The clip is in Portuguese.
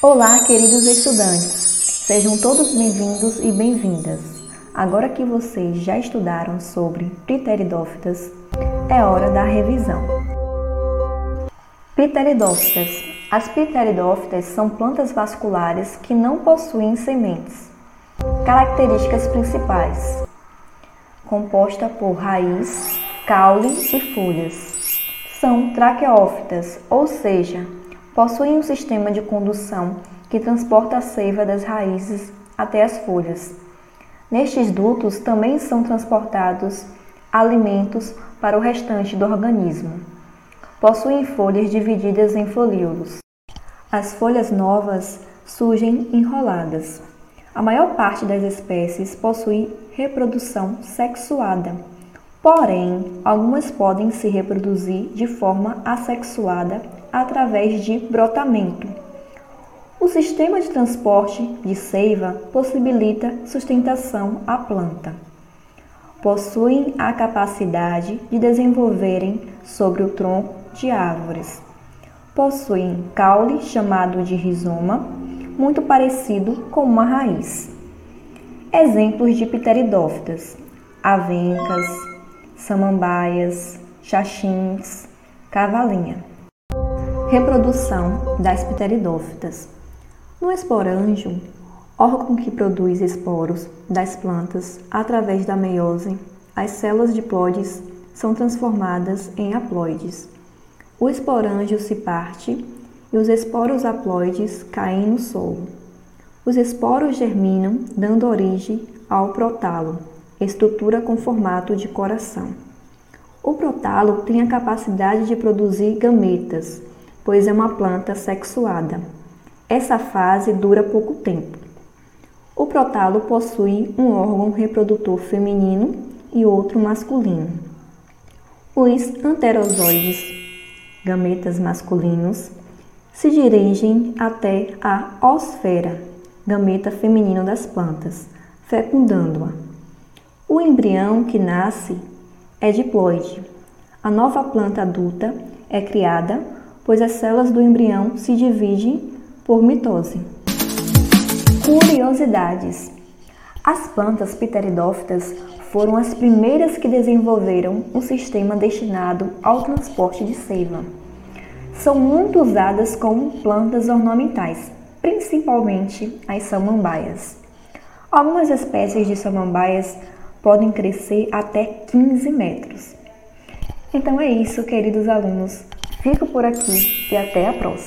Olá, queridos estudantes. Sejam todos bem-vindos e bem-vindas. Agora que vocês já estudaram sobre pteridófitas, é hora da revisão. Pteridófitas. As pteridófitas são plantas vasculares que não possuem sementes. Características principais: composta por raiz, caule e folhas. São traqueófitas, ou seja, possuem um sistema de condução que transporta a seiva das raízes até as folhas. Nestes dutos também são transportados alimentos para o restante do organismo. Possuem folhas divididas em folíolos. As folhas novas surgem enroladas. A maior parte das espécies possui reprodução sexuada, porém, algumas podem se reproduzir de forma assexuada através de brotamento. O sistema de transporte de seiva possibilita sustentação à planta. Possuem a capacidade de desenvolverem sobre o tronco de árvores. Possuem caule chamado de rizoma, muito parecido com uma raiz. Exemplos de pteridófitas: avencas, samambaias, xaxins, cavalinha. Reprodução das pteridófitas. No esporângio, órgão que produz esporos das plantas através da meiose, as células diploides são transformadas em haploides. O esporângio se parte e os esporos haploides caem no solo. Os esporos germinam, dando origem ao protalo, estrutura com formato de coração. O protalo tem a capacidade de produzir gametas, pois é uma planta sexuada. Essa fase dura pouco tempo. O protalo possui um órgão reprodutor feminino e outro masculino. Os anterozoides, gametas masculinos, se dirigem até a osfera, gameta feminino das plantas, fecundando-a. O embrião que nasce é diploide. A nova planta adulta é criada pois as células do embrião se dividem por mitose. Curiosidades: As plantas pteridófitas foram as primeiras que desenvolveram um sistema destinado ao transporte de seiva. São muito usadas como plantas ornamentais, principalmente as samambaias. Algumas espécies de samambaias podem crescer até 15 metros. Então é isso, queridos alunos. Fico por aqui e até a próxima!